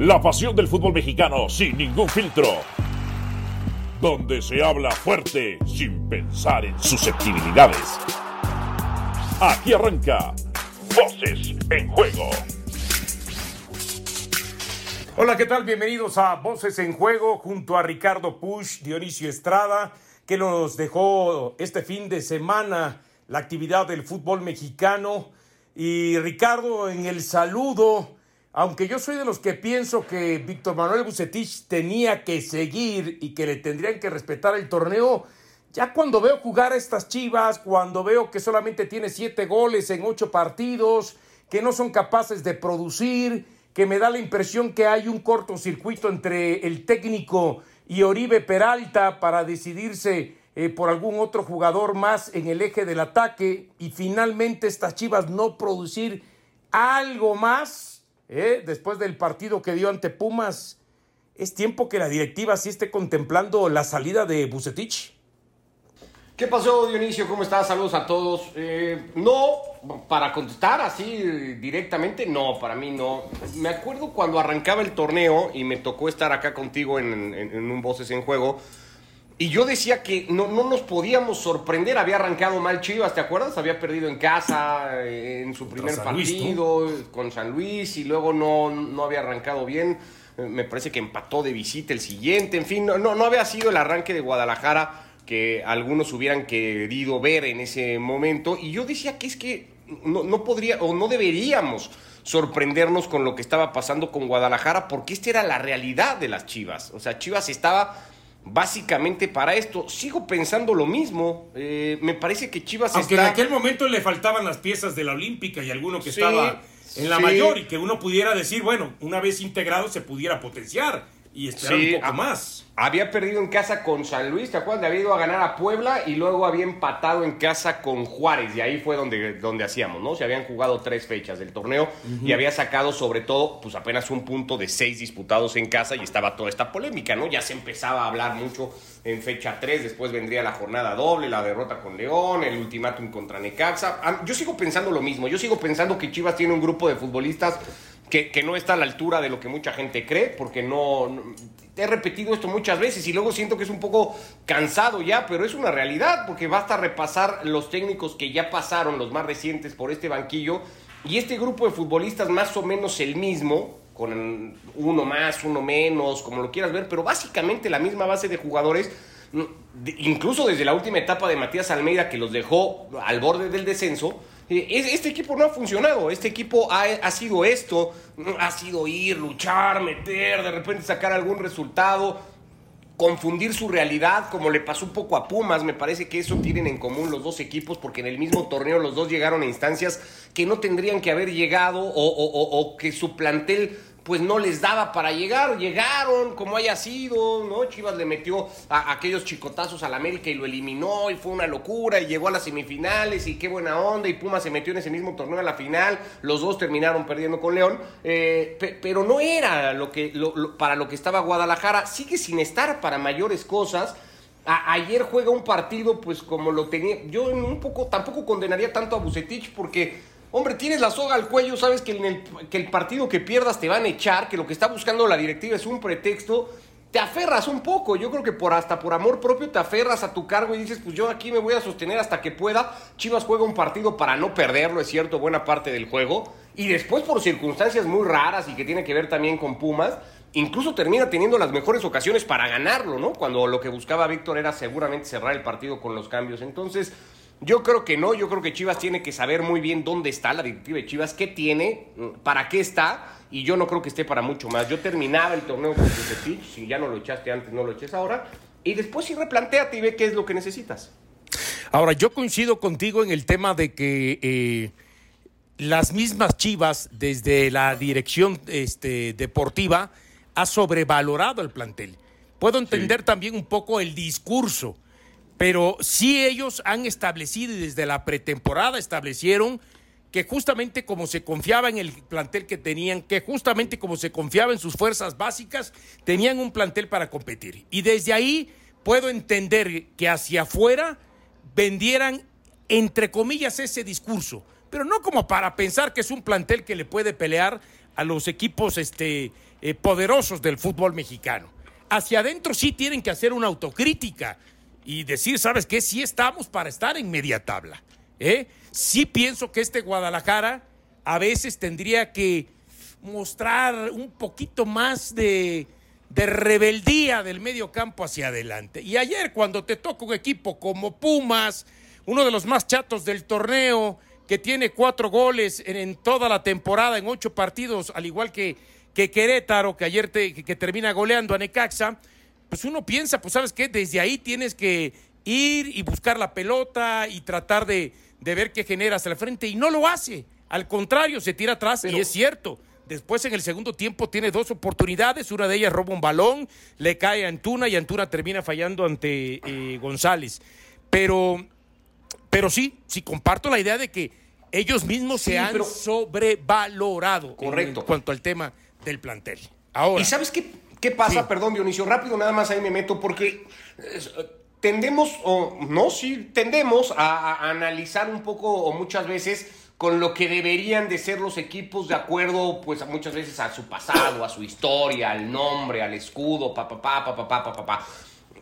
La pasión del fútbol mexicano sin ningún filtro. Donde se habla fuerte sin pensar en susceptibilidades. Aquí arranca Voces en Juego. Hola, ¿qué tal? Bienvenidos a Voces en Juego junto a Ricardo Push, Dionisio Estrada, que nos dejó este fin de semana la actividad del fútbol mexicano. Y Ricardo, en el saludo, aunque yo soy de los que pienso que Víctor Manuel Bucetich tenía que seguir y que le tendrían que respetar el torneo, ya cuando veo jugar a estas chivas, cuando veo que solamente tiene siete goles en ocho partidos, que no son capaces de producir, que me da la impresión que hay un cortocircuito entre el técnico y Oribe Peralta para decidirse eh, por algún otro jugador más en el eje del ataque y finalmente estas chivas no producir algo más ¿eh? después del partido que dio ante Pumas, ¿es tiempo que la directiva sí esté contemplando la salida de Bucetich? ¿Qué pasó, Dionisio? ¿Cómo estás? Saludos a todos. Eh, no, para contestar así directamente, no, para mí no. Me acuerdo cuando arrancaba el torneo y me tocó estar acá contigo en, en un Voces en Juego y yo decía que no, no, nos podíamos sorprender. Había arrancado mal Chivas, ¿te acuerdas? Había perdido en casa eh, en su primer partido con San Luis y luego no, no había arrancado bien. Eh, me parece que empató de visita el siguiente. En fin, no, no, había sido el arranque de Guadalajara que algunos hubieran querido ver en ese momento. Y yo decía que es que no, no podría o no deberíamos sorprendernos con lo que estaba pasando con Guadalajara porque esta era la realidad de las Chivas. O sea, Chivas estaba básicamente para esto. Sigo pensando lo mismo. Eh, me parece que Chivas Aunque en aquel momento le faltaban las piezas de la Olímpica y alguno que estaba en la mayor y que uno pudiera decir, bueno, una vez integrado se pudiera potenciar y esperar un poco más. Había perdido en casa con San Luis, ¿te acuerdas? Había ido a ganar a Puebla y luego había empatado en casa con Juárez. Y ahí fue donde, donde hacíamos, ¿no? Se habían jugado tres fechas del torneo y había sacado sobre todo, pues apenas un punto de seis disputados en casa y estaba toda esta polémica, ¿no? Ya se empezaba a hablar mucho en fecha 3, después vendría la jornada doble, la derrota con León, el ultimátum contra Necaxa. Yo sigo pensando lo mismo, yo sigo pensando que Chivas tiene un grupo de futbolistas que, no está a la altura de lo que mucha gente cree, porque no, He repetido esto muchas veces y luego siento que es un poco cansado ya, pero es una realidad, porque basta repasar los técnicos que ya pasaron, los más recientes, por este banquillo, y este grupo de futbolistas más o menos el mismo, con uno más, uno menos, como lo quieras ver, pero básicamente la misma base de jugadores incluso desde la última etapa de Matías Almeida que los dejó al borde del descenso, este equipo no ha funcionado, este equipo ha, ha, sido esto, ha sido ir, luchar, meter, de repente sacar algún resultado, confundir su realidad, como le pasó un poco a Pumas, me parece que eso tienen en común los dos equipos, porque en el mismo torneo los dos llegaron a instancias que no tendrían que haber llegado o, o que su plantel pues no les daba para llegar, llegaron como haya sido, ¿no? Chivas le metió a, aquellos chicotazos al América y lo eliminó y fue una locura y llegó a las semifinales y qué buena onda y Puma se metió en ese mismo torneo a la final, los dos terminaron perdiendo con León, eh, pero no era lo que, para lo que estaba Guadalajara, sigue sin estar para mayores cosas. ayer juega un partido, pues como lo tenía. Yo un poco tampoco condenaría tanto a Bucetich porque Hombre, tienes la soga al cuello, sabes que, el, el partido que pierdas te van a echar, que lo que está buscando la directiva es un pretexto. Te aferras un poco, yo creo que por hasta por amor propio te aferras a tu cargo y dices, pues yo aquí me voy a sostener hasta que pueda. Chivas juega un partido para no perderlo, es cierto, buena parte del juego. Y después por circunstancias muy raras y que tiene que ver también con Pumas, incluso termina teniendo las mejores ocasiones para ganarlo, ¿no? Cuando lo que buscaba Víctor era seguramente cerrar el partido con los cambios. Entonces, yo creo que no, yo creo que Chivas tiene que saber muy bien dónde está la directiva de Chivas, qué tiene, para qué está, y yo no creo que esté para mucho más. Yo terminaba el torneo con Bucetich, si ya no lo echaste antes, no lo eches ahora, y después sí replanteate y ve qué es lo que necesitas. Ahora, yo coincido contigo en el tema de que eh, las mismas Chivas, desde la dirección este, deportiva, ha sobrevalorado el plantel. Puedo entender también un poco el discurso pero sí ellos han establecido y desde la pretemporada establecieron que justamente como se confiaba en el plantel que tenían, que justamente como se confiaba en sus fuerzas básicas, tenían un plantel para competir. Y desde ahí puedo entender que hacia afuera vendieran, entre comillas, ese discurso, pero no como para pensar que es un plantel que le puede pelear a los equipos este, eh, poderosos del fútbol mexicano. Hacia adentro sí tienen que hacer una autocrítica y decir, ¿sabes qué? Sí estamos para estar en media tabla. ¿eh? Sí pienso que este Guadalajara a veces tendría que mostrar un poquito más de, de rebeldía del medio campo hacia adelante. Y ayer cuando te toca un equipo como Pumas, uno de los más chatos del torneo, que tiene cuatro goles en, toda la temporada, en ocho partidos, al igual que, que Querétaro, que ayer que, termina goleando a Necaxa, pues uno piensa, pues sabes qué, desde ahí tienes que ir y buscar la pelota y tratar de, de ver qué generas al frente, y no lo hace. Al contrario, se tira atrás y es cierto. Después en el segundo tiempo tiene dos oportunidades, una de ellas roba un balón, le cae a Antuna y Antuna termina fallando ante eh, González. Pero, pero sí, sí comparto la idea de que ellos mismos se han sobrevalorado Correcto. En, cuanto al tema del plantel. Ahora. ¿Y sabes qué, qué pasa? Perdón, Dionisio, rápido nada más ahí me meto porque tendemos, o no, sí, tendemos a, analizar un poco o muchas veces con lo que deberían de ser los equipos de acuerdo, pues muchas veces a su pasado, a su historia, al nombre, al escudo, papá, papá, papá, papá, papá.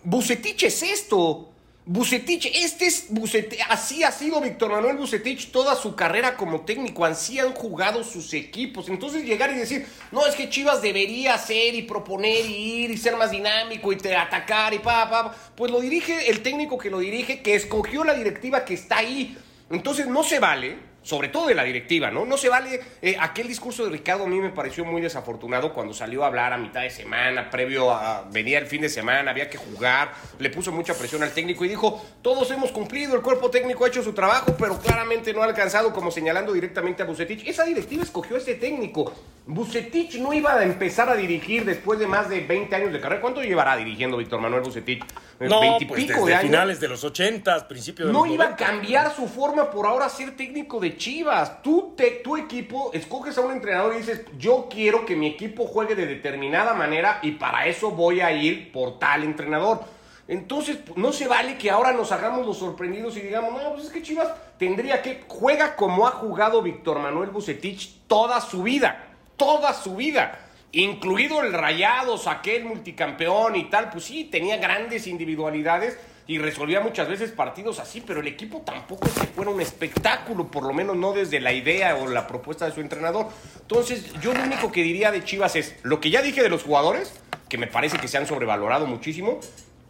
Bucetich es esto. Bucetich, este es Bucetich, así ha sido Víctor Manuel Bucetich toda su carrera como técnico, así han jugado sus equipos. Entonces llegar y decir, no, es que Chivas debería hacer y proponer y ir y ser más dinámico y te atacar y pa, pa, pues lo dirige el técnico que lo dirige, que escogió la directiva que está ahí. Entonces no se vale sobre todo de la directiva, ¿no? No se vale, eh, aquel discurso de Ricardo a mí me pareció muy desafortunado cuando salió a hablar a mitad de semana, previo a, venía el fin de semana, había que jugar, le puso mucha presión al técnico y dijo, todos hemos cumplido, el cuerpo técnico ha hecho su trabajo, pero claramente no ha alcanzado, como señalando directamente a Bucetich. Esa directiva escogió a ese técnico. Bucetich no iba a empezar a dirigir después de más de 20 años de carrera. ¿Cuánto llevará dirigiendo Víctor Manuel Bucetich? No, 20 pues desde de finales de los 80, principios de no los iba a cambiar su forma por ahora ser técnico de Chivas. Tú, te, tu equipo, escoges a un entrenador y dices, yo quiero que mi equipo juegue de determinada manera y para eso voy a ir por tal entrenador. Entonces, no se vale que ahora nos hagamos los sorprendidos y digamos, no, pues es que Chivas tendría que, juega como ha jugado Víctor Manuel Bucetich toda su vida, toda su vida incluido el Rayados, aquel multicampeón y tal, pues sí, tenía grandes individualidades y resolvía muchas veces partidos así, pero el equipo tampoco es que fuera un espectáculo, por lo menos no desde la idea o la propuesta de su entrenador. Entonces, yo lo único que diría de Chivas es lo que ya dije de los jugadores, que me parece que se han sobrevalorado muchísimo,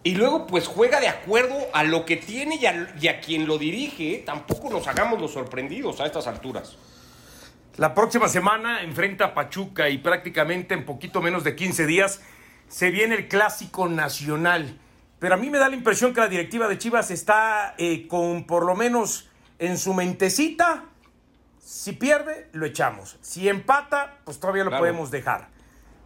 y luego pues juega de acuerdo a lo que tiene y a, quien lo dirige, tampoco nos hagamos los sorprendidos a estas alturas. La próxima semana enfrenta a Pachuca y prácticamente en poquito menos de 15 días se viene el clásico nacional. Pero a mí me da la impresión que la directiva de Chivas está eh, con por lo menos en su mentecita. Si pierde, lo echamos. Si empata, pues todavía lo podemos dejar.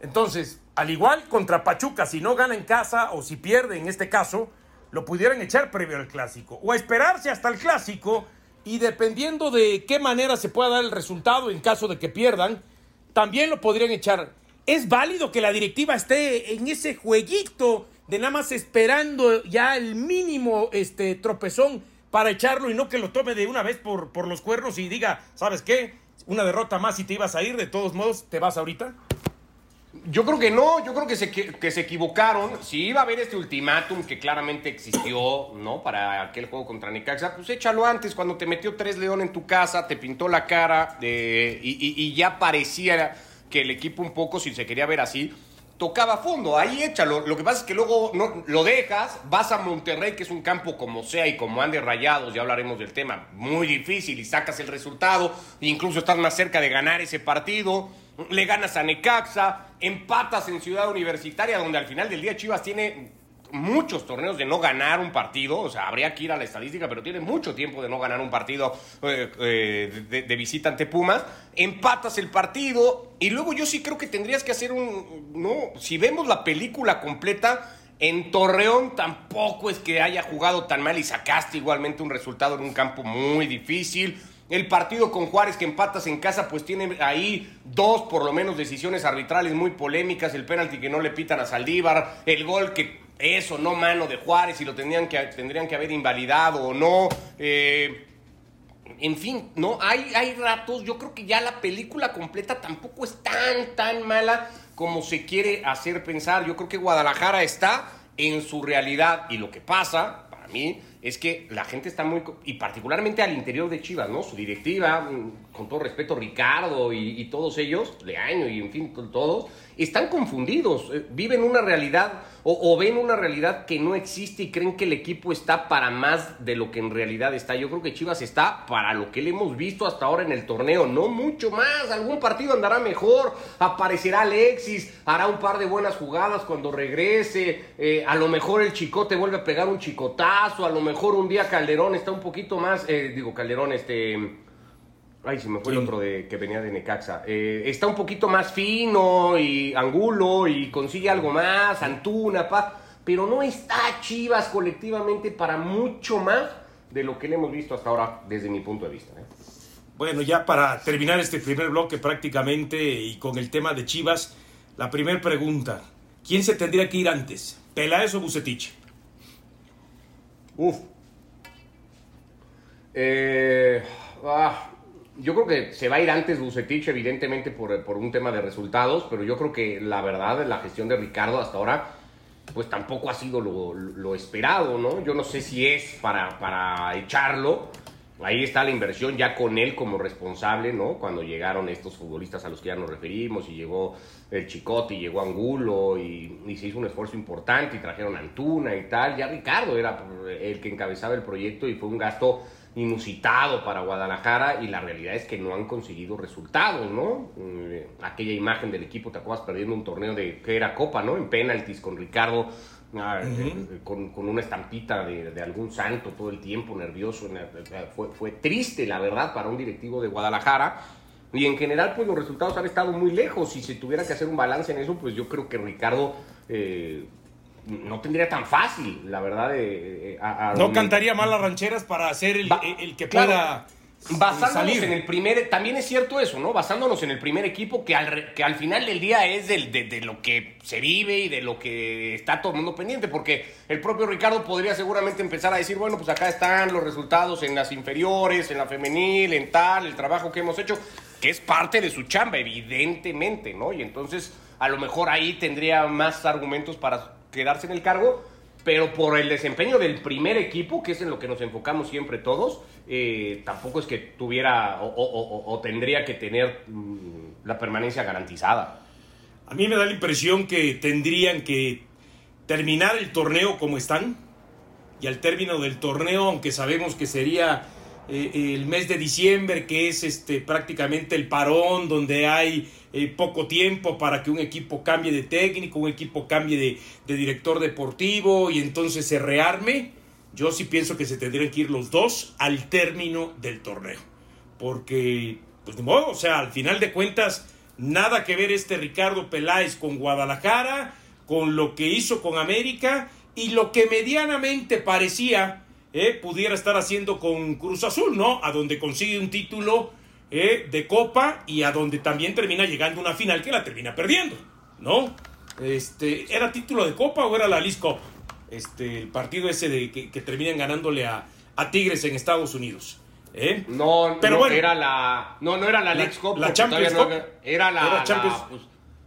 Entonces, al igual contra Pachuca, si no gana en casa o si pierde en este caso, lo pudieran echar previo al clásico. O esperarse hasta el clásico y dependiendo de qué manera se pueda dar el resultado en caso de que pierdan, también lo podrían echar. Es válido que la directiva esté en ese jueguito de nada más esperando ya el mínimo este, tropezón para echarlo y no que lo tome de una vez por, por los cuernos y diga, ¿sabes qué? Una derrota más y te ibas a ir, de todos modos, ¿te vas ahorita? Yo creo que no, yo creo que se, que se equivocaron. Si iba a haber este ultimátum que claramente existió, ¿no? Para aquel juego contra Necaxa, pues échalo antes, cuando te metió tres león en tu casa, te pintó la cara de, y, ya parecía que el equipo un poco, si se quería ver así, tocaba fondo. Ahí échalo. Lo que pasa es que luego no, lo dejas, vas a Monterrey, que es un campo como sea y como ande rayados, ya hablaremos del tema, muy difícil y sacas el resultado, incluso estás más cerca de ganar ese partido le ganas a Necaxa, empatas en Ciudad Universitaria, donde al final del día Chivas tiene muchos torneos de no ganar un partido, o sea, habría que ir a la estadística, pero tiene mucho tiempo de no ganar un partido eh, eh, de, de, visita ante Pumas, empatas el partido y luego yo sí creo que tendrías que hacer un, no, si vemos la película completa, en Torreón tampoco es que haya jugado tan mal y sacaste igualmente un resultado en un campo muy difícil. El partido con Juárez que empatas en casa, pues tiene ahí dos por lo menos decisiones arbitrales muy polémicas, el penalti que no le pitan a Saldívar, el gol que eso, no mano de Juárez y lo tendrían que, tendrían que haber invalidado o no. Eh, en fin, ¿no? Hay, hay ratos, yo creo que ya la película completa tampoco es tan, tan mala como se quiere hacer pensar. Yo creo que Guadalajara está en su realidad y lo que pasa, para mí, es que la gente está muy, y particularmente al interior de Chivas, ¿no? Su directiva, mm, con todo respeto, Ricardo y, todos ellos, Leaño y en fin, todos, están confundidos, eh, viven una realidad o, ven una realidad que no existe y creen que el equipo está para más de lo que en realidad está. Yo creo que Chivas está para lo que le hemos visto hasta ahora en el torneo, no mucho más. Algún partido andará mejor, aparecerá Alexis, hará un par de buenas jugadas cuando regrese. Eh, a lo mejor el chicote vuelve a pegar un chicotazo, a lo mejor un día Calderón está un poquito más, eh, digo Calderón, este Ay, se me fue el otro de, que venía de Necaxa. Eh, está un poquito más fino y angulo y consigue algo más, Antuna, pa, pero no está Chivas colectivamente para mucho más de lo que le hemos visto hasta ahora desde mi punto de vista. ¿eh? Bueno, ya para terminar este primer bloque prácticamente y con el tema de Chivas, la primera pregunta, ¿quién se tendría que ir antes? ¿Peláez o Bucetich? Uf. Eh, ah, yo creo que se va a ir antes Bucetich, evidentemente, por, por, un tema de resultados, pero yo creo que la verdad, la gestión de Ricardo hasta ahora, pues tampoco ha sido lo, lo esperado, ¿no? Yo no sé si es para, para echarlo. Ahí está la inversión ya con él como responsable, ¿no? Cuando llegaron estos futbolistas a los que ya nos referimos y llegó el Chicote y llegó Angulo y, y se hizo un esfuerzo importante y trajeron Antuna y tal. Ya Ricardo era el que encabezaba el proyecto y fue un gasto inusitado para Guadalajara y la realidad es que no han conseguido resultados, ¿no? Eh, aquella imagen del equipo, te acuerdas perdiendo un torneo de que era Copa, ¿no? En penaltis con Ricardo, ah, eh, con, una estampita de, algún santo todo el tiempo, nervioso. Fue, fue triste, la verdad, para un directivo de Guadalajara. Y en general, pues los resultados han estado muy lejos. Si se tuviera que hacer un balance en eso, pues yo creo que Ricardo eh, no tendría tan fácil, la verdad. De, no cantaría mal las rancheras para hacer el, que pueda. Basándonos salir. en el primer, también es cierto eso, ¿no? Basándonos en el primer equipo que al, que al final del día es del, de, lo que se vive y de lo que está todo el mundo pendiente, porque el propio Ricardo podría seguramente empezar a decir, bueno, pues acá están los resultados en las inferiores, en la femenil, en tal, el trabajo que hemos hecho, que es parte de su chamba, evidentemente, ¿no? Y entonces a lo mejor ahí tendría más argumentos para quedarse en el cargo, pero por el desempeño del primer equipo, que es en lo que nos enfocamos siempre todos, eh, tampoco es que tuviera o, tendría que tener mm, la permanencia garantizada. A mí me da la impresión que tendrían que terminar el torneo como están y al término del torneo, aunque sabemos que sería eh, el mes de diciembre, que es este, prácticamente el parón, donde hay eh, poco tiempo para que un equipo cambie de técnico, un equipo cambie de, de, director deportivo y entonces se rearme. Yo sí pienso que se tendrían que ir los dos al término del torneo. Porque, pues de modo, o sea, al final de cuentas, nada que ver este Ricardo Peláez con Guadalajara, con lo que hizo con América y lo que medianamente parecía eh, pudiera estar haciendo con Cruz Azul, ¿no? A donde consigue un título eh, de Copa y a donde también termina llegando una final que la termina perdiendo, ¿no? Este, ¿Era título de Copa o era la Liz Cup? Este, el partido ese de que, terminan ganándole a, a, Tigres en Estados Unidos. ¿eh? No, Pero no era la. No, no era la, Cup. La Champions Cup. era la. Pues,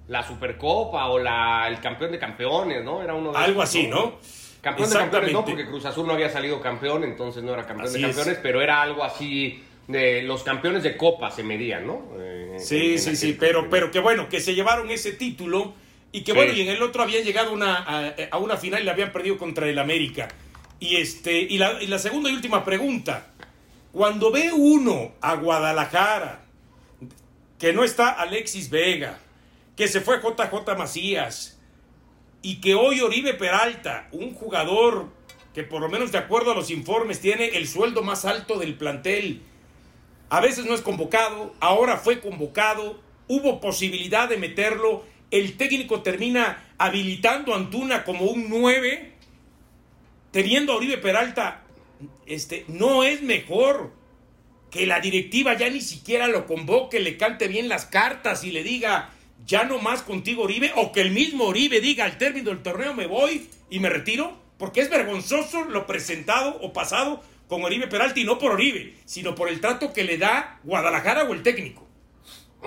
la, Supercopa o la, el campeón de campeones, ¿no? Era uno de Algo así, ¿no? Campeón de campeones no, porque Cruz Azul no había salido campeón, entonces no era campeón de campeones, pero era algo así de los campeones de Copa se medían, ¿no? Eh, sí, sí, sí, pero, pero que bueno, que se llevaron ese título y que bueno, y en el otro habían llegado una, a, una final y la habían perdido contra el América. Y, este, y, la, y la segunda y última pregunta, cuando ve uno a Guadalajara, que no está Alexis Vega, que se fue JJ Macías, y que hoy Oribe Peralta, un jugador que por lo menos de acuerdo a los informes tiene el sueldo más alto del plantel, a veces no es convocado, ahora fue convocado, hubo posibilidad de meterlo, el técnico termina habilitando a Antuna como un 9, teniendo a Oribe Peralta, este, no es mejor que la directiva ya ni siquiera lo convoque, le cante bien las cartas y le diga, ya no más contigo Oribe, o que el mismo Oribe diga al término del torneo me voy y me retiro, porque es vergonzoso lo presentado o pasado con Oribe Peralta y no por Oribe, sino por el trato que le da Guadalajara o el técnico.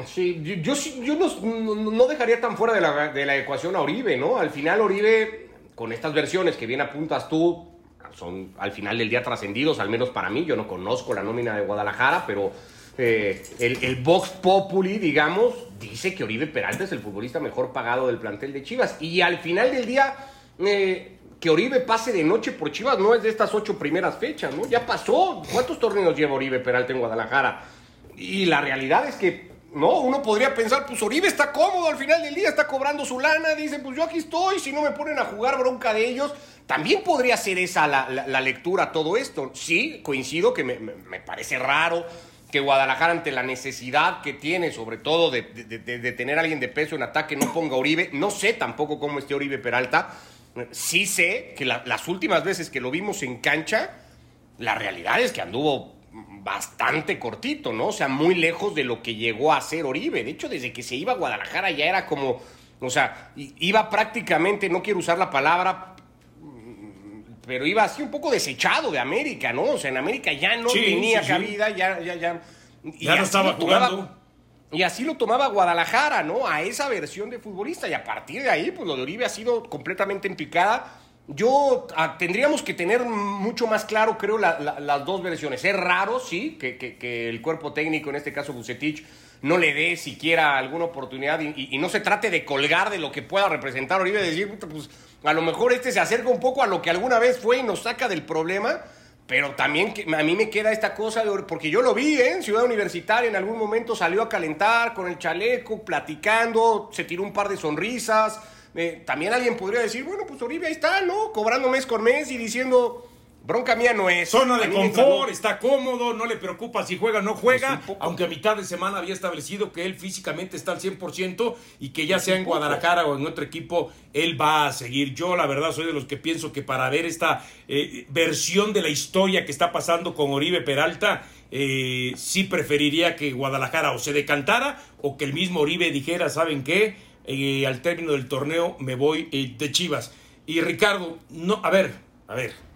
Sí, yo, no, dejaría tan fuera de la, de la ecuación a Oribe, ¿no? Al final Oribe, con estas versiones que bien apuntas tú, son al final del día trascendidos, al menos para mí. Yo no conozco la nómina de Guadalajara, pero eh, el, el, Vox Populi, digamos, dice que Oribe Peralta es el futbolista mejor pagado del plantel de Chivas. Y al final del día, eh, que Oribe pase de noche por Chivas no es de estas ocho primeras fechas, ¿no? Ya pasó. ¿Cuántos torneos lleva Oribe Peralta en Guadalajara? Y la realidad es que, no, uno podría pensar, pues Oribe está cómodo al final del día, está cobrando su lana, dice, pues yo aquí estoy, si no me ponen a jugar bronca de ellos. También podría ser esa la, la, lectura todo esto. Sí, coincido que me, me, parece raro que Guadalajara ante la necesidad que tiene, sobre todo de, de, tener a alguien de peso en ataque, no ponga Oribe. No sé tampoco cómo esté Oribe Peralta. Sí sé que las últimas veces que lo vimos en cancha, la realidad es que anduvo bastante cortito, ¿no? O sea, muy lejos de lo que llegó a ser Oribe. De hecho, desde que se iba a Guadalajara ya era como, o sea, iba prácticamente, no quiero usar la palabra, pero iba así un poco desechado de América, ¿no? O sea, en América ya no tenía cabida, ya, ya, ya. Ya no estaba jugando. Y así lo tomaba Guadalajara, ¿no? A esa versión de futbolista. Y a partir de ahí, pues lo de Oribe ha sido completamente en picada. Yo ah, tendríamos que tener mucho más claro, creo, las dos versiones. Es raro, sí, que, que, el cuerpo técnico, en este caso Bucetich, no le dé siquiera alguna oportunidad y, y, no se trate de colgar de lo que pueda representar Oribe, decir, pues a lo mejor este se acerca un poco a lo que alguna vez fue y nos saca del problema pero también a mí me queda esta cosa, porque yo lo vi ¿eh? en Ciudad Universitaria, en algún momento salió a calentar con el chaleco, platicando, se tiró un par de sonrisas. Eh, también alguien podría decir, bueno, pues Oribe ahí está, ¿no? Cobrando mes con mes y diciendo, Bronca mía no es. Zona de confort, está cómodo, no le preocupa si juega o no juega, aunque a mitad de semana había establecido que él físicamente está al 100% y que ya sea en Guadalajara o en otro equipo, él va a seguir. Yo la verdad soy de los que pienso que para ver esta eh, versión de la historia que está pasando con Oribe Peralta, eh, sí preferiría que Guadalajara o se decantara o que el mismo Oribe dijera, ¿saben qué? Eh, al término del torneo me voy de Chivas. Y Ricardo, no, a ver, a ver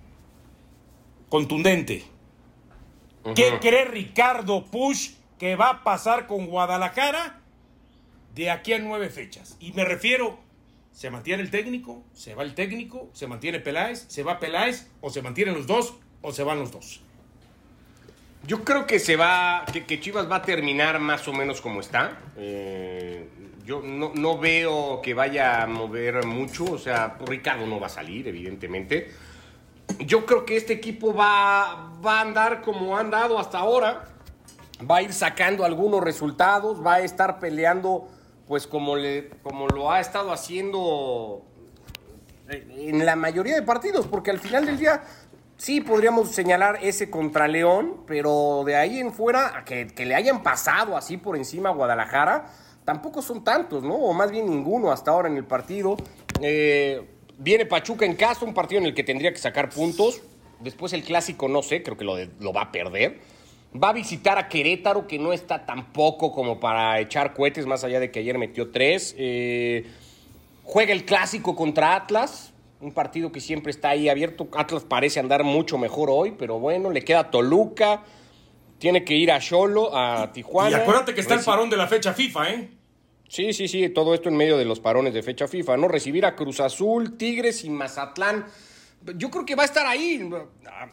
contundente. ¿Qué cree Ricardo Push que va a pasar con Guadalajara de aquí a nueve fechas? Y me refiero, ¿se mantiene el técnico? ¿Se va el técnico? ¿Se mantiene Peláez? ¿Se va Peláez? ¿O se mantienen los dos? ¿O se van los dos? Yo creo que se va, que, Chivas va a terminar más o menos como está. Eh, yo no, no, veo que vaya a mover mucho, o sea, Ricardo no va a salir, evidentemente yo creo que este equipo va, va a andar como ha andado hasta ahora. Va a ir sacando algunos resultados, va a estar peleando, pues como, le, como lo ha estado haciendo en la mayoría de partidos, porque al final del día sí podríamos señalar ese contra León, pero de ahí en fuera, que, que le hayan pasado así por encima a Guadalajara, tampoco son tantos, ¿no? O más bien ninguno hasta ahora en el partido. Eh, Viene Pachuca en casa, un partido en el que tendría que sacar puntos. Después el clásico, no sé, creo que lo, lo va a perder. Va a visitar a Querétaro, que no está tampoco como para echar cohetes, más allá de que ayer metió tres. Eh, juega el clásico contra Atlas, un partido que siempre está ahí abierto. Atlas parece andar mucho mejor hoy, pero bueno, le queda Toluca. Tiene que ir a Cholo, a Tijuana. Y acuérdate que está el parón de la fecha FIFA, ¿eh? Sí, sí, sí, todo esto en medio de los parones de fecha FIFA, ¿no? Recibir a Cruz Azul, Tigres y Mazatlán. Yo creo que va a estar ahí.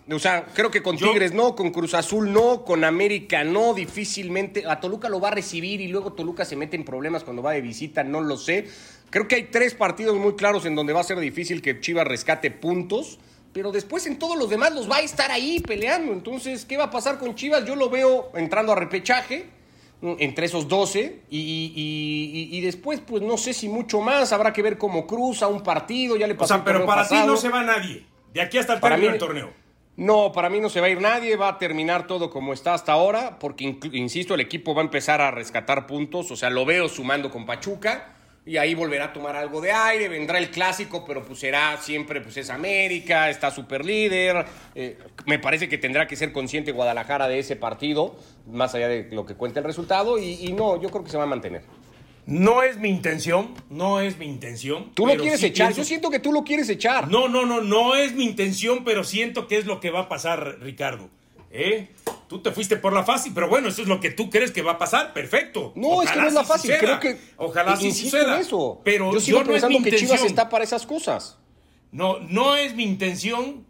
O sea, creo que con Tigres no, con Cruz Azul no, con América no, difícilmente. A Toluca lo va a recibir y luego Toluca se mete en problemas cuando va de visita, no lo sé. Creo que hay tres partidos muy claros en donde va a ser difícil que Chivas rescate puntos. Pero después en todos los demás los va a estar ahí peleando. Entonces, ¿qué va a pasar con Chivas? Yo lo veo entrando a repechaje entre esos 12 y, después pues no sé si mucho más, habrá que ver cómo cruza un partido, ya le pasó. O sea, pero para ti no se va nadie, de aquí hasta el término del torneo. No, para mí no se va a ir nadie, va a terminar todo como está hasta ahora, porque insisto, el equipo va a empezar a rescatar puntos, o sea, lo veo sumando con Pachuca y ahí volverá a tomar algo de aire, vendrá el clásico, pero pues será siempre, pues es América, está super líder, eh, me parece que tendrá que ser consciente Guadalajara de ese partido, más allá de lo que cuente el resultado, y, no, yo creo que se va a mantener. No es mi intención, no es mi intención. Tú lo quieres echar, yo siento que tú lo quieres echar. No, no, no, no es mi intención, pero siento que es lo que va a pasar, Ricardo. ¿Eh? Tú te fuiste por la fácil, pero bueno, eso es lo que tú crees que va a pasar, perfecto. No, es que no es la fácil, creo que ojalá sí suceda. eso. Pero yo sigo pensando que Chivas está para esas cosas. No, no es mi intención,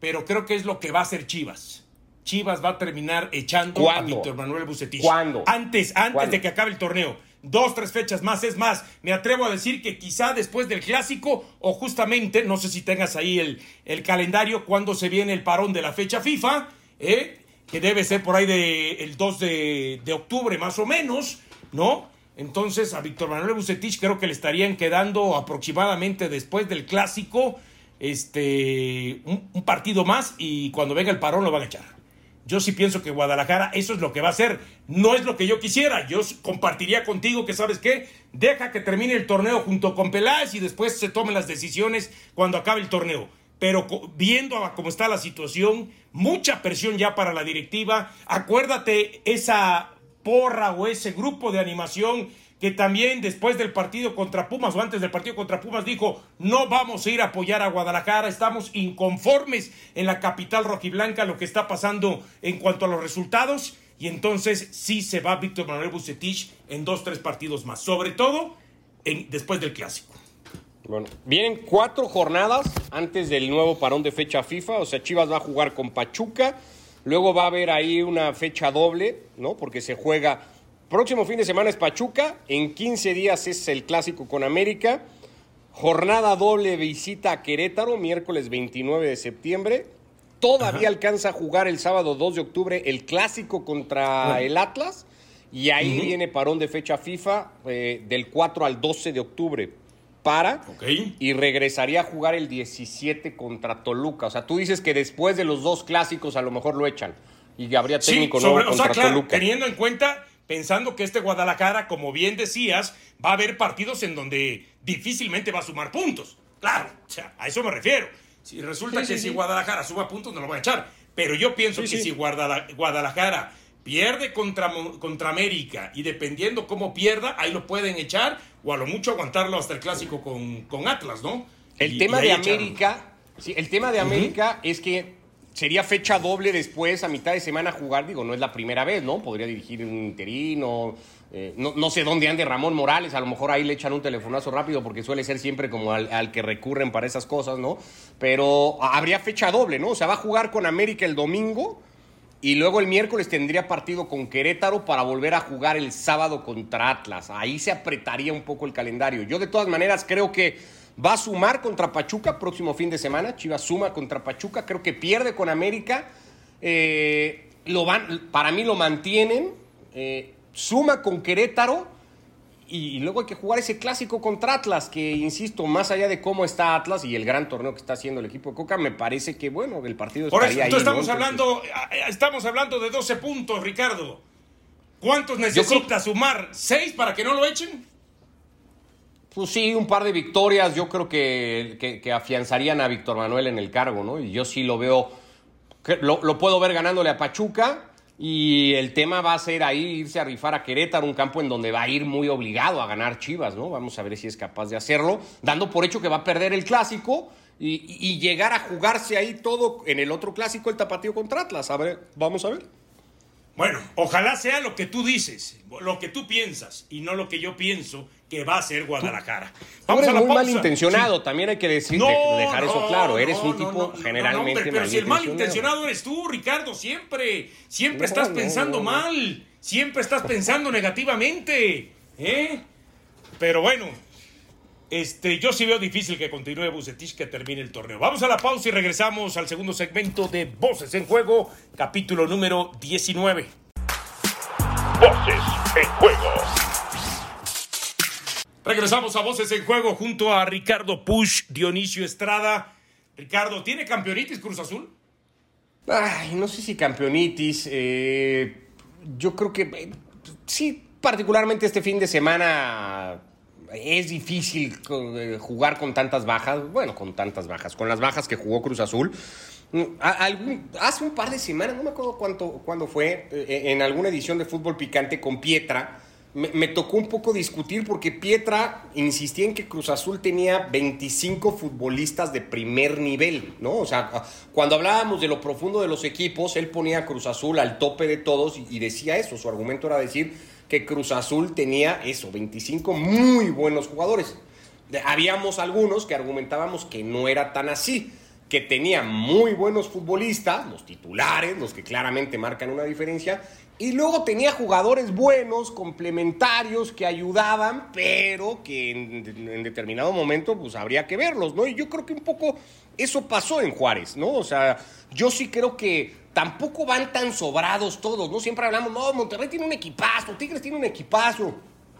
pero creo que es lo que va a hacer Chivas. Chivas va a terminar echando a Víctor Manuel Bucetich. ¿Cuándo? Antes, antes de que acabe el torneo. Dos, tres fechas más. Es más, me atrevo a decir que quizá después del clásico o justamente, no sé si tengas ahí el, el calendario, cuando se viene el parón de la fecha FIFA, ¿eh? que debe ser por ahí de, el 2 de, de octubre más o menos, ¿no? Entonces a Víctor Manuel Bucetich creo que le estarían quedando aproximadamente después del clásico este, un, partido más y cuando venga el parón lo van a echar. Yo sí pienso que Guadalajara eso es lo que va a hacer. No es lo que yo quisiera. Yo compartiría contigo que, ¿sabes qué? Deja que termine el torneo junto con Peláez y después se tomen las decisiones cuando acabe el torneo. Pero viendo cómo está la situación, mucha presión ya para la directiva. Acuérdate esa porra o ese grupo de animación que también después del partido contra Pumas o antes del partido contra Pumas dijo, no vamos a ir a apoyar a Guadalajara, estamos inconformes en la capital rojiblanca lo que está pasando en cuanto a los resultados y entonces sí se va Víctor Manuel Bucetich en dos, tres partidos más, sobre todo después del clásico. Bueno, vienen cuatro jornadas antes del nuevo parón de fecha FIFA, o sea, Chivas va a jugar con Pachuca, luego va a haber ahí una fecha doble, ¿no? Porque se juega Próximo fin de semana es Pachuca, en 15 días es el clásico con América. Jornada doble visita a Querétaro, miércoles 29 de septiembre. Todavía alcanza a jugar el sábado 2 de octubre el clásico contra el Atlas. Y ahí viene parón de fecha FIFA eh, del 4 al 12 de octubre. Para y regresaría a jugar el 17 contra Toluca. O sea, tú dices que después de los dos clásicos a lo mejor lo echan y habría técnico nuevo contra Toluca. Teniendo en cuenta pensando que este Guadalajara, como bien decías, va a haber partidos en donde difícilmente va a sumar puntos. Claro, o sea, a eso me refiero. Si resulta que si Guadalajara suma puntos, no lo va a echar. Pero yo pienso que si Guadalajara pierde contra, contra América y dependiendo cómo pierda, ahí lo pueden echar o a lo mucho aguantarlo hasta el clásico con, con Atlas, ¿no? El tema de América, sí, el tema de América es que sería fecha doble después, a mitad de semana jugar. Digo, no es la primera vez, ¿no? Podría dirigir un interino. Eh, no, sé dónde ande Ramón Morales, a lo mejor ahí le echan un telefonazo rápido porque suele ser siempre como al, que recurren para esas cosas, ¿no? Pero habría fecha doble, ¿no? O sea, va a jugar con América el domingo y luego el miércoles tendría partido con Querétaro para volver a jugar el sábado contra Atlas. Ahí se apretaría un poco el calendario. Yo de todas maneras creo que Va a sumar contra Pachuca próximo fin de semana. Chivas suma contra Pachuca. Creo que pierde con América. Eh, lo van, para mí lo mantienen. Eh, suma con Querétaro. Y, luego hay que jugar ese clásico contra Atlas, que insisto, más allá de cómo está Atlas y el gran torneo que está haciendo el equipo de Coca, me parece que, bueno, el partido Por eso, estamos, hablando, eh, estamos hablando de 12 puntos, Ricardo. ¿Cuántos necesita sumar? ¿Seis para que no lo echen? Pues sí, un par de victorias yo creo que, que, afianzarían a Víctor Manuel en el cargo, ¿no? Y yo sí lo veo, lo, lo, puedo ver ganándole a Pachuca y el tema va a ser ahí irse a rifar a Querétaro, un campo en donde va a ir muy obligado a ganar Chivas, ¿no? Vamos a ver si es capaz de hacerlo, dando por hecho que va a perder el clásico y, y llegar a jugarse ahí todo en el otro clásico, el tapatío contra Atlas. A ver, vamos a ver. Bueno, ojalá sea lo que tú dices, lo que tú piensas y no lo que yo pienso que va a ser Guadalajara. Vamos eres a muy malintencionado, también hay que decir, dejar eso claro. eres un tipo generalmente pero, pero si el malintencionado eres tú, Ricardo, siempre, siempre estás pensando mal, siempre estás pensando negativamente, ¿eh? Pero bueno, este, yo sí veo difícil que continúe Bucetich que termine el torneo. Vamos a la pausa y regresamos al segundo segmento de Voces en Juego, capítulo número 19. Voces en Juego. Regresamos a Voces en Juego junto a Ricardo Push, Dionisio Estrada. Ricardo, ¿tiene campeonitis Cruz Azul? Ay, no sé si campeonitis. Eh, yo creo que eh, sí, particularmente este fin de semana es difícil jugar con tantas bajas, bueno, con tantas bajas, con las bajas que jugó Cruz Azul. Mm, hace un par de semanas, no me acuerdo cuánto, cuándo fue, eh, en alguna edición de Fútbol Picante con Pietra, me, tocó un poco discutir porque Pietra insistía en que Cruz Azul tenía 25 futbolistas de primer nivel, ¿no? O sea, cuando hablábamos de lo profundo de los equipos, él ponía Cruz Azul al tope de todos y, decía eso. Su argumento era decir que Cruz Azul tenía eso, 25 muy buenos jugadores. Habíamos algunos que argumentábamos que no era tan así que tenía muy buenos futbolistas, los titulares, los que claramente marcan una diferencia, y luego tenía jugadores buenos, complementarios, que ayudaban, pero que en, determinado momento pues habría que verlos, ¿no? Y yo creo que un poco eso pasó en Juárez, ¿no? O sea, yo sí creo que tampoco van tan sobrados todos, ¿no? Siempre hablamos, no, Monterrey tiene un equipazo, Tigres tiene un equipazo,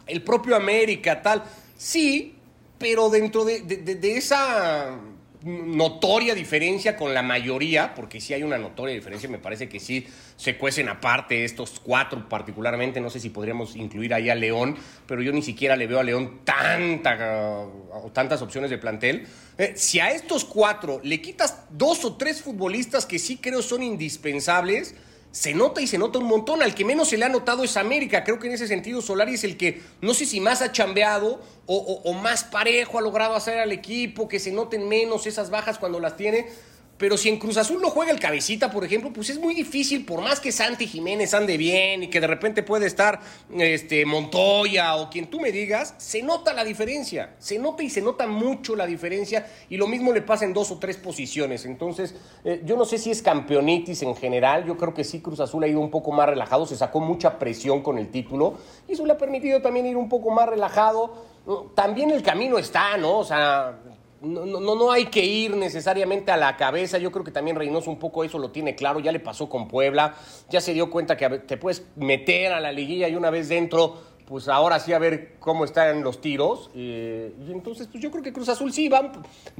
el propio América, tal. Sí, pero dentro de, de esa notoria diferencia con la mayoría, porque sí hay una notoria diferencia, me parece que sí se cuecen aparte estos cuatro particularmente, no sé si podríamos incluir ahí a León, pero yo ni siquiera le veo a León tanta, tantas opciones de plantel. Eh, si a estos cuatro le quitas dos o tres futbolistas que sí creo son indispensables, se nota y se nota un montón. Al que menos se le ha notado es América. Creo que en ese sentido Solari es el que no sé si más ha chambeado o, más parejo ha logrado hacer al equipo, que se noten menos esas bajas cuando las tiene. Pero si en Cruz Azul no juega el cabecita, por ejemplo, pues es muy difícil, por más que Santi Jiménez ande bien y que de repente puede estar este, Montoya o quien tú me digas, se nota la diferencia. Se nota y se nota mucho la diferencia. Y lo mismo le pasa en dos o tres posiciones. Entonces, eh, yo no sé si es campeonitis en general. Yo creo que sí, Cruz Azul ha ido un poco más relajado. Se sacó mucha presión con el título. Y eso le ha permitido también ir un poco más relajado. También el camino está, ¿no? O sea, no, no, no hay que ir necesariamente a la cabeza. Yo creo que también Reynoso un poco eso lo tiene claro. Ya le pasó con Puebla. Ya se dio cuenta que te puedes meter a la liguilla y una vez dentro, pues ahora sí a ver cómo están los tiros. Eh, y entonces, pues yo creo que Cruz Azul sí va,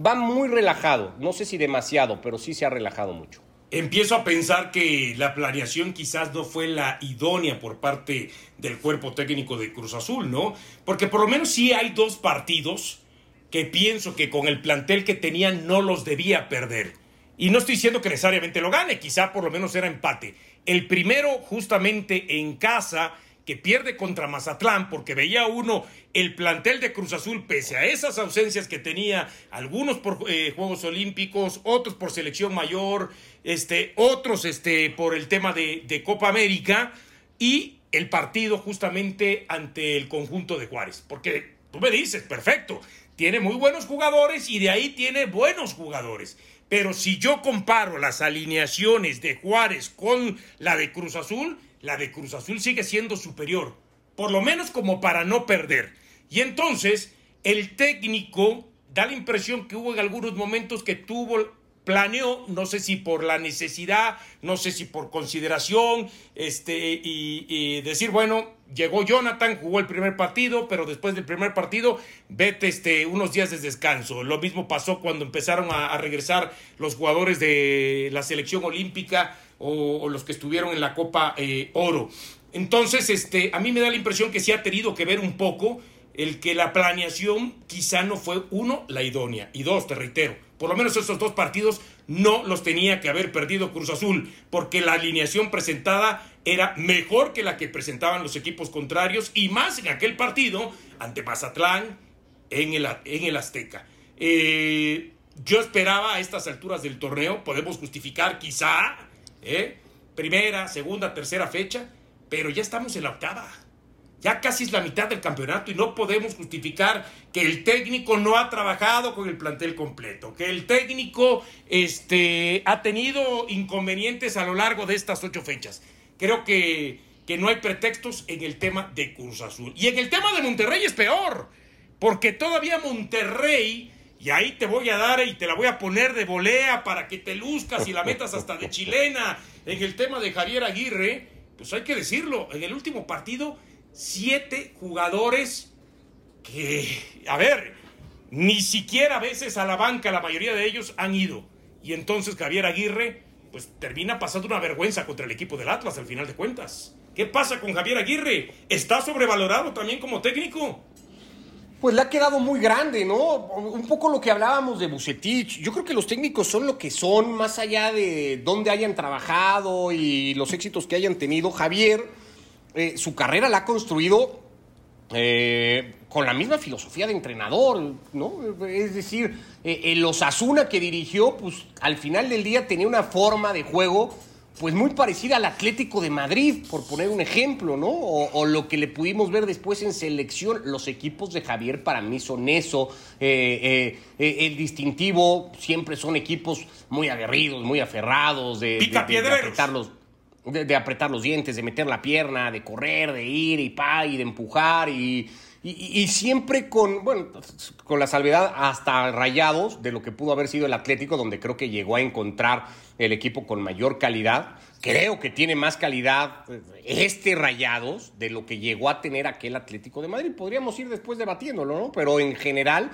va muy relajado. No sé si demasiado, pero sí se ha relajado mucho. Empiezo a pensar que la planeación quizás no fue la idónea por parte del cuerpo técnico de Cruz Azul, ¿no? Porque por lo menos sí hay dos partidos que pienso que con el plantel que tenían no los debía perder. Y no estoy diciendo que necesariamente lo gane, quizá por lo menos era empate. El primero justamente en casa que pierde contra Mazatlán porque veía uno el plantel de Cruz Azul pese a esas ausencias que tenía, algunos por eh, Juegos Olímpicos, otros por selección mayor, este, otros este, por el tema de, de Copa América y el partido justamente ante el conjunto de Juárez. Porque tú me dices, perfecto, tiene muy buenos jugadores y de ahí tiene buenos jugadores. Pero si yo comparo las alineaciones de Juárez con la de Cruz Azul, la de Cruz Azul sigue siendo superior, por lo menos como para no perder. Y entonces el técnico da la impresión que hubo en algunos momentos que tuvo planeó, no sé si por la necesidad, no sé si por consideración, este, y, decir, bueno, llegó Jonathan, jugó el primer partido, pero después del primer partido, vete este, unos días de descanso. Lo mismo pasó cuando empezaron a, regresar los jugadores de la selección olímpica o, los que estuvieron en la Copa eh, Oro. Entonces, este, a mí me da la impresión que sí ha tenido que ver un poco el que la planeación quizá no fue, uno, la idónea, y dos, te reitero, por lo menos esos dos partidos no los tenía que haber perdido Cruz Azul, porque la alineación presentada era mejor que la que presentaban los equipos contrarios y más en aquel partido ante Mazatlán en el, en el Azteca. Eh, yo esperaba a estas alturas del torneo, podemos justificar quizá, eh, primera, segunda, tercera fecha, pero ya estamos en la octava. Ya casi es la mitad del campeonato y no podemos justificar que el técnico no ha trabajado con el plantel completo, que el técnico este, ha tenido inconvenientes a lo largo de estas ocho fechas. Creo que, que no hay pretextos en el tema de Cruz Azul. Y en el tema de Monterrey es peor, porque todavía Monterrey, y ahí te voy a dar y te la voy a poner de volea para que te luzcas y la metas hasta de chilena, en el tema de Javier Aguirre, pues hay que decirlo, en el último partido siete jugadores que, a ver, ni siquiera a veces a la banca la mayoría de ellos han ido. Y entonces Javier Aguirre, pues termina pasando una vergüenza contra el equipo del Atlas al final de cuentas. ¿Qué pasa con Javier Aguirre? ¿Está sobrevalorado también como técnico? Pues le ha quedado muy grande, ¿no? Un poco lo que hablábamos de Bucetich. Yo creo que los técnicos son lo que son, más allá de dónde hayan trabajado y los éxitos que hayan tenido. Javier eh, su carrera la ha construido eh, con la misma filosofía de entrenador, ¿no? Es decir, eh, el Osasuna que dirigió, pues al final del día tenía una forma de juego pues muy parecida al Atlético de Madrid, por poner un ejemplo, ¿no? O, lo que le pudimos ver después en selección. Los equipos de Javier para mí son eso. Eh, el distintivo siempre son equipos muy aguerridos, muy aferrados, de, de, de apretarlos. De, apretar los dientes, de meter la pierna, de correr, de ir y pa, y de empujar y, y, siempre con, bueno, con la salvedad hasta rayados de lo que pudo haber sido el Atlético, donde creo que llegó a encontrar el equipo con mayor calidad. Creo que tiene más calidad eh, este Rayados de lo que llegó a tener aquel Atlético de Madrid. Podríamos ir después debatiéndolo, ¿no? Pero en general,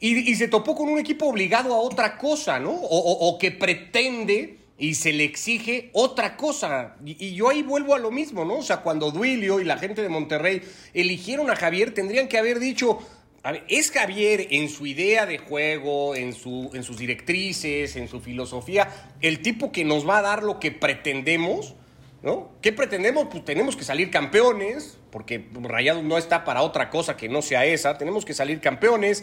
y, se topó con un equipo obligado a otra cosa, ¿no? o que pretende y se le exige otra cosa. Y, yo ahí vuelvo a lo mismo, ¿no? O sea, cuando Duilio y la gente de Monterrey eligieron a Javier, tendrían que haber dicho, a ver, ¿es Javier en su idea de juego, en, su, en sus directrices, en su filosofía, el tipo que nos va a dar lo que pretendemos? ¿No? ¿Qué pretendemos? Pues tenemos que salir campeones, porque Rayados no está para otra cosa que no sea esa, tenemos que salir campeones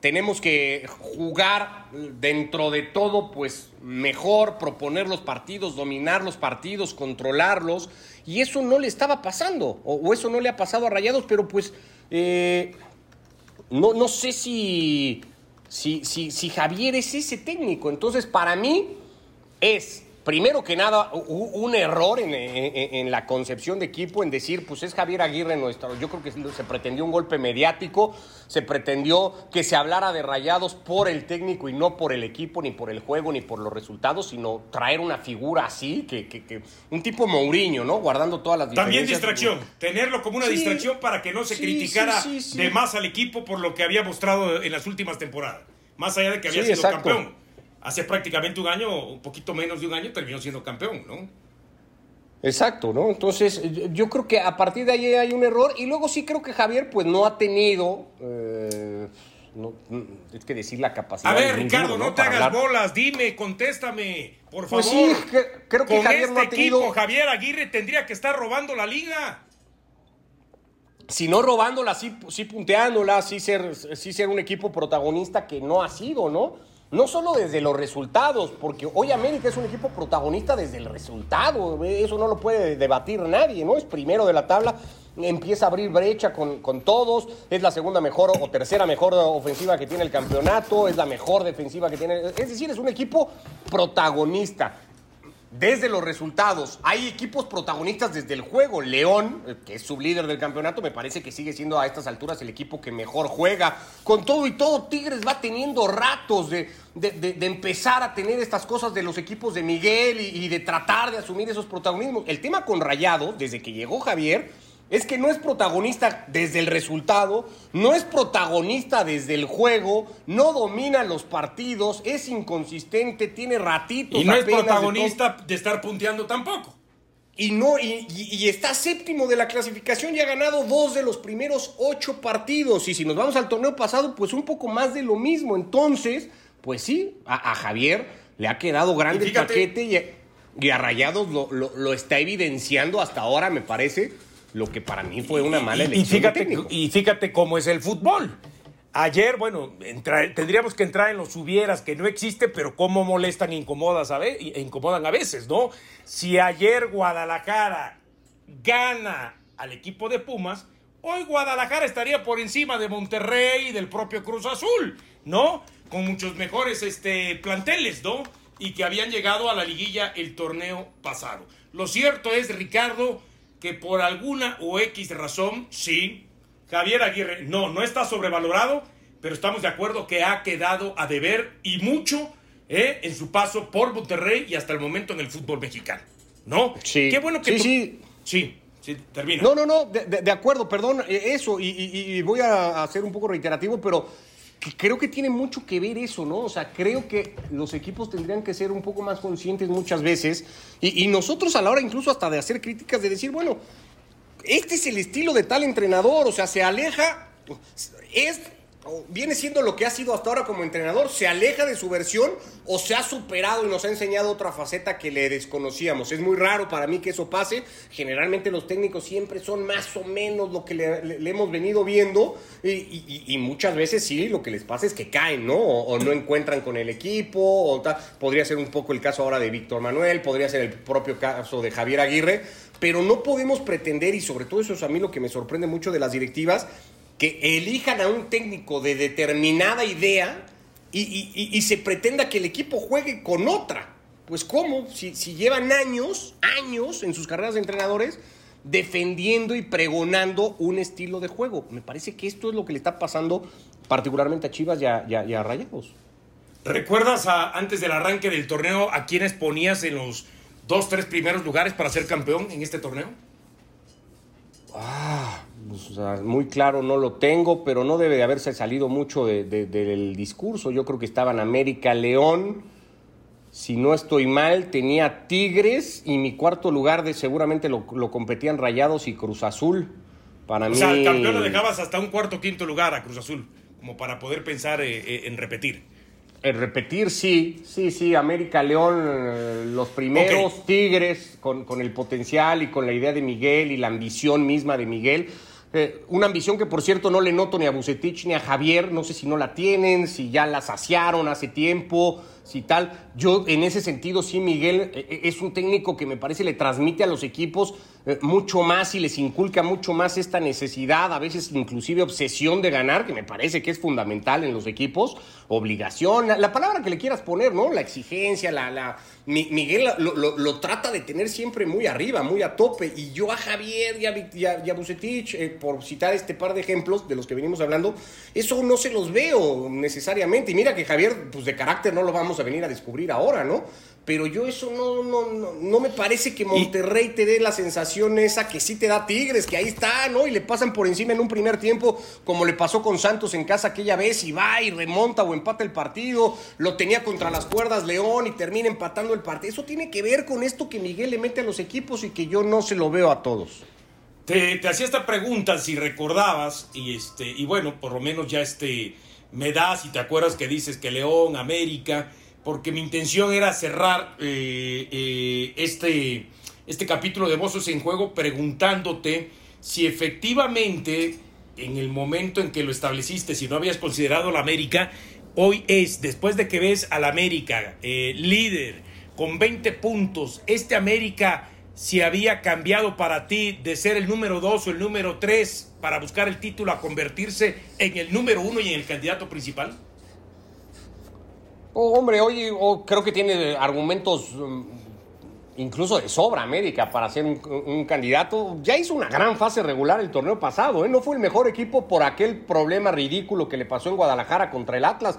tenemos que jugar dentro de todo, pues mejor, proponer los partidos, dominar los partidos, controlarlos, y eso no le estaba pasando, o, eso no le ha pasado a Rayados, pero pues eh, no, no sé si, si, si, si Javier es ese técnico, entonces para mí es primero que nada, un error en, la concepción de equipo en decir, pues es Javier Aguirre nuestro. Yo creo que se pretendió un golpe mediático, se pretendió que se hablara de rayados por el técnico y no por el equipo, ni por el juego, ni por los resultados, sino traer una figura así, que, un tipo Mourinho, ¿no? Guardando todas las También distracción, tenerlo como una distracción para que no se criticara de más al equipo por lo que había mostrado en las últimas temporadas. Más allá de que había sido campeón hace prácticamente un año, un poquito menos de un año, terminó siendo campeón, ¿no? Exacto, ¿no? Entonces, yo creo que a partir de ahí hay un error y luego sí creo que Javier pues no ha tenido, eh, no, es que decir la capacidad. A ver, Ricardo, no, te hagas bolas, dime, contéstame, por favor. Pues sí, creo que Javier este no ha tenido... equipo, Javier Aguirre tendría que estar robando la liga. Si no robándola, sí, sí punteándola, sí ser, sí ser un equipo protagonista que no ha sido, ¿no? No solo desde los resultados, porque hoy América es un equipo protagonista desde el resultado, eso no lo puede debatir nadie, ¿no? Es primero de la tabla, empieza a abrir brecha con, con, todos, es la segunda mejor o tercera mejor ofensiva que tiene el campeonato, es la mejor defensiva que tiene, es decir, es un equipo protagonista desde los resultados. Hay equipos protagonistas desde el juego. León, eh, que es sublíder del campeonato, me parece que sigue siendo a estas alturas el equipo que mejor juega. Con todo y todo, Tigres va teniendo ratos de, empezar a tener estas cosas de los equipos de Miguel y, de tratar de asumir esos protagonismos. El tema con Rayados, desde que llegó Javier, es que no es protagonista desde el resultado, no es protagonista desde el juego, no domina los partidos, es inconsistente, tiene ratitos. Y no es protagonista de, estar punteando tampoco. Y, no, y, está séptimo de la clasificación y ha ganado dos de los primeros ocho partidos. Y si nos vamos al torneo pasado, pues un poco más de lo mismo. Entonces, pues sí, a, Javier le ha quedado grande el paquete y, a Rayados lo está evidenciando hasta ahora, me parece lo que para mí fue una mala elección. Y fíjate, y fíjate cómo es el fútbol. Ayer, bueno, tendríamos que entrar en los hubieras, que no existe, pero cómo molestan e incomodas a e incomodan a veces, ¿no? Si ayer Guadalajara gana al equipo de Pumas, hoy Guadalajara estaría por encima de Monterrey y del propio Cruz Azul, ¿no? Con muchos mejores este, planteles, ¿no? Y que habían llegado a la liguilla el torneo pasado. Lo cierto es, Ricardo, que por alguna o X razón, sí, Javier Aguirre, no, no está sobrevalorado, pero estamos de acuerdo que ha quedado a deber y mucho eh, en su paso por Monterrey y hasta el momento en el fútbol mexicano. ¿No? Sí. Qué bueno que. Sí, sí. Sí, sí, termina. No, no, no, de, acuerdo, perdón, eh, eso, y, y, voy a ser un poco reiterativo, pero creo que tiene mucho que ver eso, ¿no? O sea, creo que los equipos tendrían que ser un poco más conscientes muchas veces y, nosotros a la hora incluso hasta de hacer críticas, de decir, bueno, este es el estilo de tal entrenador, o sea, se aleja, es viene siendo lo que ha sido hasta ahora como entrenador, se aleja de su versión o se ha superado y nos ha enseñado otra faceta que le desconocíamos. Es muy raro para mí que eso pase. Generalmente los técnicos siempre son más o menos lo que le, hemos venido viendo y, muchas veces sí, lo que les pasa es que caen, ¿no? O, no encuentran con el equipo, o podría ser un poco el caso ahora de Víctor Manuel, podría ser el propio caso de Javier Aguirre, pero no podemos pretender, y sobre todo eso es a mí lo que me sorprende mucho de las directivas, que elijan a un técnico de determinada idea y, se pretenda que el equipo juegue con otra. Pues cómo, si, llevan años, años en sus carreras de entrenadores defendiendo y pregonando un estilo de juego. Me parece que esto es lo que le está pasando particularmente a Chivas y a, Rayados. ¿Recuerdas antes del arranque del torneo a quiénes ponías en los dos, tres primeros lugares para ser campeón en este torneo? Ah, pues, muy claro no lo tengo, pero no debe de haberse salido mucho del discurso. Yo creo que estaban América, León, si no estoy mal, tenía Tigres y mi cuarto lugar de seguramente lo, competían Rayados y Cruz Azul. Para o sea, el campeón lo dejabas hasta un cuarto quinto lugar a Cruz Azul, como para poder pensar eh, eh, en repetir. En repetir, sí, sí, sí, América León, eh, los primeros Tigres con, con el potencial y con la idea de Miguel y la ambición misma de Miguel eh, una ambición que, por cierto, no le noto ni a Bucetich ni a Javier. No sé si no la tienen, si ya la saciaron hace tiempo, si tal. Yo, en ese sentido, sí, Miguel eh, eh, es un técnico que me parece le transmite a los equipos mucho más y les inculca mucho más esta necesidad, a veces inclusive obsesión de ganar, que me parece que es fundamental en los equipos. Obligación, la, palabra que le quieras poner, ¿no? La exigencia, la. la Miguel lo, trata de tener siempre muy arriba, muy a tope. Y yo a Javier y a, y a, Bucetich por citar este par de ejemplos de los que venimos hablando, eso no se los veo necesariamente. Y mira que Javier, pues de carácter no lo vamos a venir a descubrir ahora, ¿no? Pero yo eso no, no, no, me parece que Monterrey te dé la sensación esa que sí te da Tigres, que ahí está, ¿no? Y le pasan por encima en un primer tiempo, como le pasó con Santos en casa aquella vez, y va y remonta o empata el partido, lo tenía contra las cuerdas León y termina empatando el partido. Eso tiene que ver con esto que Miguel le mete a los equipos y que yo no se lo veo a todos. Te, hacía esta pregunta si recordabas, y este, y bueno, por lo menos ya este me das y te acuerdas que dices que León, América, porque mi intención era cerrar eh, eh, este, este capítulo de Bozos en Juego preguntándote si efectivamente en el momento en que lo estableciste, si no habías considerado la América, hoy es, después de que ves al América eh, líder con 20 puntos, este América si había cambiado para ti de ser el número dos o el número tres para buscar el título a convertirse en el número uno y en el candidato principal? Oh, hombre, hoy oh, creo que tiene argumentos mm, incluso de sobra América para ser un, candidato. Ya hizo una gran fase regular el torneo pasado, ¿eh? no fue el mejor equipo por aquel problema ridículo que le pasó en Guadalajara contra el Atlas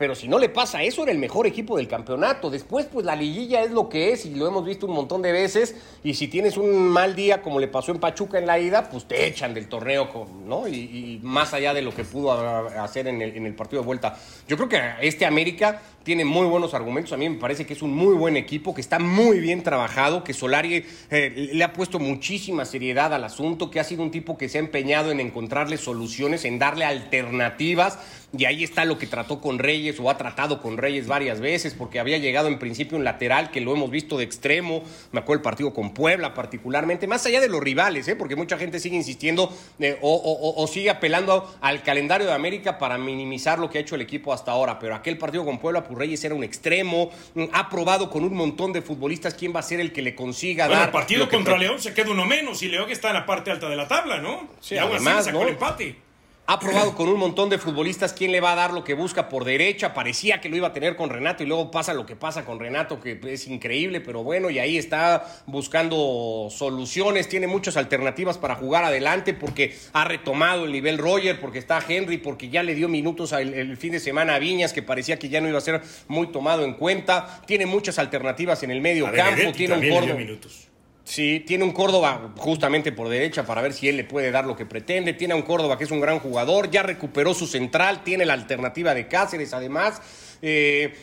pero si no le pasa eso, era el mejor equipo del campeonato. Después, pues la liguilla es lo que es y lo hemos visto un montón de veces. Y si tienes un mal día, como le pasó en Pachuca en la ida, pues te echan del torneo, ¿no? Y, más allá de lo que pudo hacer en el, partido de vuelta. Yo creo que este América tiene muy buenos argumentos. A mí me parece que es un muy buen equipo, que está muy bien trabajado, que Solari eh, le ha puesto muchísima seriedad al asunto, que ha sido un tipo que se ha empeñado en encontrarle soluciones, en darle alternativas. Y ahí está lo que trató con Reyes o ha tratado con Reyes varias veces, porque había llegado en principio un lateral que lo hemos visto de extremo. Me acuerdo el partido con Puebla, particularmente, más allá de los rivales, ¿eh? porque mucha gente sigue insistiendo eh, o, sigue apelando al calendario de América para minimizar lo que ha hecho el equipo hasta ahora. Pero aquel partido con Puebla, Reyes era un extremo, mm, ha probado con un montón de futbolistas quién va a ser el que le consiga bueno, dar. el partido contra León se queda uno menos y León está en la parte alta de la tabla, ¿no? Sí, y además, el empate ha probado con un montón de futbolistas quién le va a dar lo que busca por derecha. Parecía que lo iba a tener con Renato y luego pasa lo que pasa con Renato, que es increíble, pero bueno, y ahí está buscando soluciones. Tiene muchas alternativas para jugar adelante porque ha retomado el nivel Roger, porque está Henry, porque ya le dio minutos el, fin de semana a Viñas, que parecía que ya no iba a ser muy tomado en cuenta. Tiene muchas alternativas en el medio campo. Tiene un corto. Sí, tiene un Córdoba justamente por derecha para ver si él le puede dar lo que pretende. Tiene a un Córdoba que es un gran jugador, ya recuperó su central, tiene la alternativa de Cáceres además. Eh,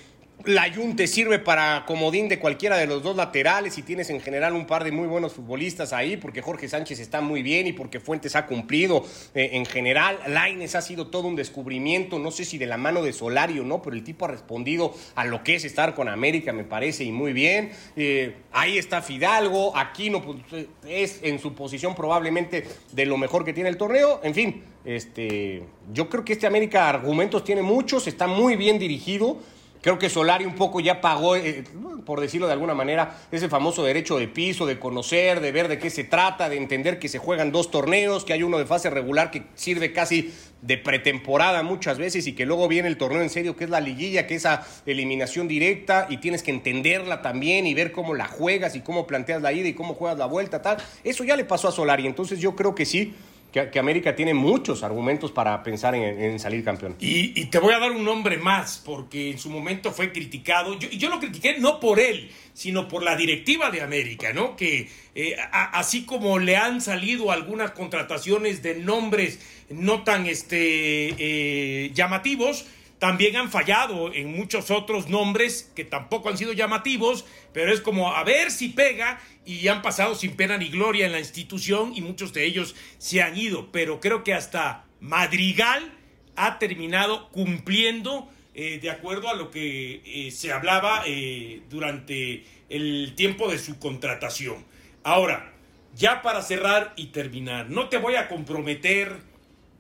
la te sirve para comodín de cualquiera de los dos laterales y tienes en general un par de muy buenos futbolistas ahí porque Jorge Sánchez está muy bien y porque Fuentes ha cumplido eh, en general. Laines ha sido todo un descubrimiento, no sé si de la mano de Solari o no, pero el tipo ha respondido a lo que es estar con América, me parece, y muy bien. Eh, ahí está Fidalgo, Aquino pues, es en su posición probablemente de lo mejor que tiene el torneo. En fin, este, yo creo que este América argumentos tiene muchos, está muy bien dirigido. Creo que Solari un poco ya pagó, eh, por decirlo de alguna manera, ese famoso derecho de piso, de conocer, de ver de qué se trata, de entender que se juegan dos torneos, que hay uno de fase regular que sirve casi de pretemporada muchas veces y que luego viene el torneo en serio, que es la liguilla, que es esa eliminación directa y tienes que entenderla también y ver cómo la juegas y cómo planteas la ida y cómo juegas la vuelta, tal. Eso ya le pasó a Solari, entonces yo creo que sí que, América tiene muchos argumentos para pensar en, salir campeón. Y, te voy a dar un nombre más, porque en su momento fue criticado. Yo, yo lo critiqué no por él, sino por la directiva de América, ¿no? Que eh, así como le han salido algunas contrataciones de nombres no tan este, eh, llamativos, también han fallado en muchos otros nombres que tampoco han sido llamativos, pero es como a ver si pega y han pasado sin pena ni gloria en la institución y muchos de ellos se han ido, pero creo que hasta Madrigal ha terminado cumpliendo eh, de acuerdo a lo que eh, se hablaba eh, durante el tiempo de su contratación. Ahora, ya para cerrar y terminar, no te voy a comprometer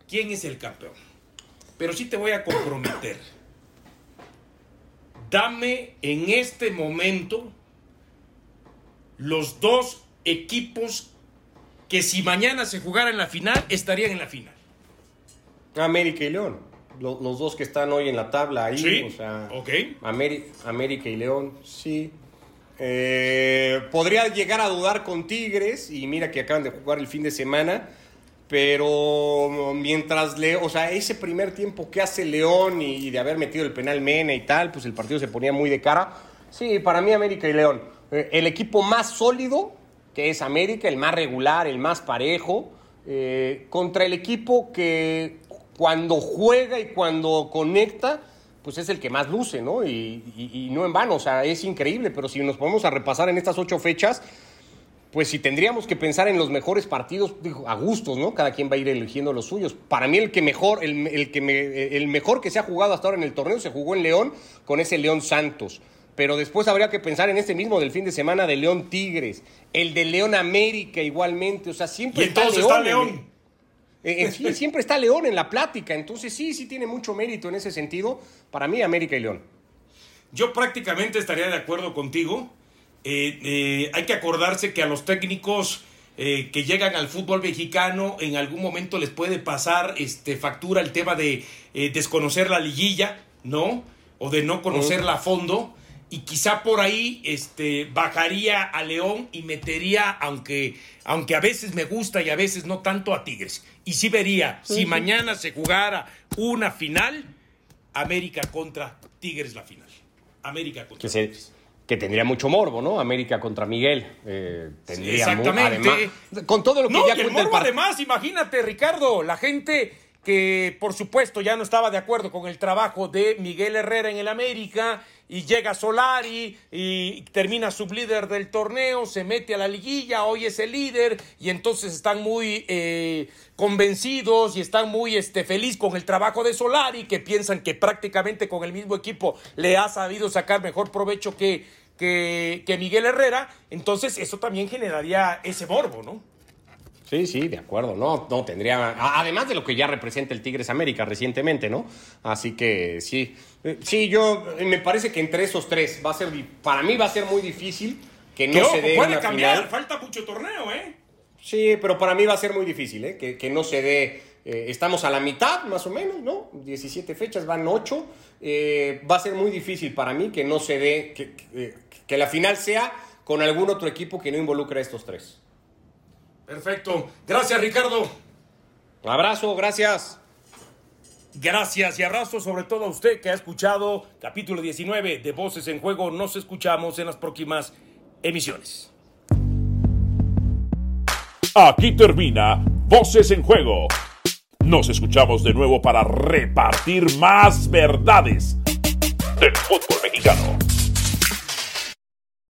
quién es el campeón pero sí te voy a comprometer. Dame en este momento los dos equipos que si mañana se jugara en la final, estarían en la final. América y León. Los, dos que están hoy en la tabla ahí. Sí, o sea, ok. América y León, sí. Eh, podría llegar a dudar con Tigres y mira que acaban de jugar el fin de semana pero mientras León, o sea, ese primer tiempo que hace León y, de haber metido el penal Mena y tal, pues el partido se ponía muy de cara. Sí, para mí América y León. Eh, el equipo más sólido, que es América, el más regular, el más parejo, eh, contra el equipo que cuando juega y cuando conecta, pues es el que más luce, ¿no? Y, y no en vano, o sea, es increíble, pero si nos ponemos a repasar en estas ocho fechas, pues si tendríamos que pensar en los mejores partidos, a gustos, ¿no? Cada quien va a ir eligiendo los suyos. Para mí el que mejor, el, que me, el mejor que se ha jugado hasta ahora en el torneo se jugó en León con ese León Santos. Pero después habría que pensar en este mismo del fin de semana de León Tigres, el de León América igualmente, o sea, siempre está León. Está León. siempre está León en la plática, entonces sí, sí tiene mucho mérito en ese sentido. Para mí América y León. Yo prácticamente estaría de acuerdo contigo. Eh, eh, hay que acordarse que a los técnicos eh, que llegan al fútbol mexicano en algún momento les puede pasar este, factura el tema de desconocer la liguilla, ¿no? O de no conocerla a fondo. Y quizá por ahí este, bajaría a León y metería, aunque, aunque a veces me gusta y a veces no tanto, a Tigres. Y sí vería, si mañana se jugara una final, América contra Tigres la final. América contra Tigres que tendría mucho morbo, ¿no? América contra Miguel. Eh, tendría exactamente. con todo lo que ya el morbo además, imagínate, Ricardo, la gente que por supuesto ya no estaba de acuerdo con el trabajo de Miguel Herrera en el América y llega Solari y termina sublíder del torneo, se mete a la liguilla, hoy es el líder y entonces están muy eh, convencidos y están muy este, feliz con el trabajo de Solari, que piensan que prácticamente con el mismo equipo le ha sabido sacar mejor provecho que, que, que Miguel Herrera, entonces eso también generaría ese morbo, ¿no? Sí, sí, de acuerdo, no, no tendría, además de lo que ya representa el Tigres América recientemente, ¿no? Así que sí, eh, sí, yo me parece que entre esos tres va a ser, para mí va a ser muy difícil que no se dé puede cambiar, falta mucho torneo, ¿eh? Sí, pero para mí va a ser muy difícil, ¿eh? Que, no se dé, eh, estamos a la mitad más o menos, ¿no? 17 fechas, van 8, eh, va a ser muy difícil para mí que no se dé, que, que la final sea con algún otro equipo que no involucre a estos tres. Perfecto. Gracias, Ricardo. Un abrazo, gracias. Gracias y abrazo sobre todo a usted que ha escuchado capítulo 19 de Voces en Juego. Nos escuchamos en las próximas emisiones. Aquí termina Voces en Juego. Nos escuchamos de nuevo para repartir más verdades del fútbol mexicano.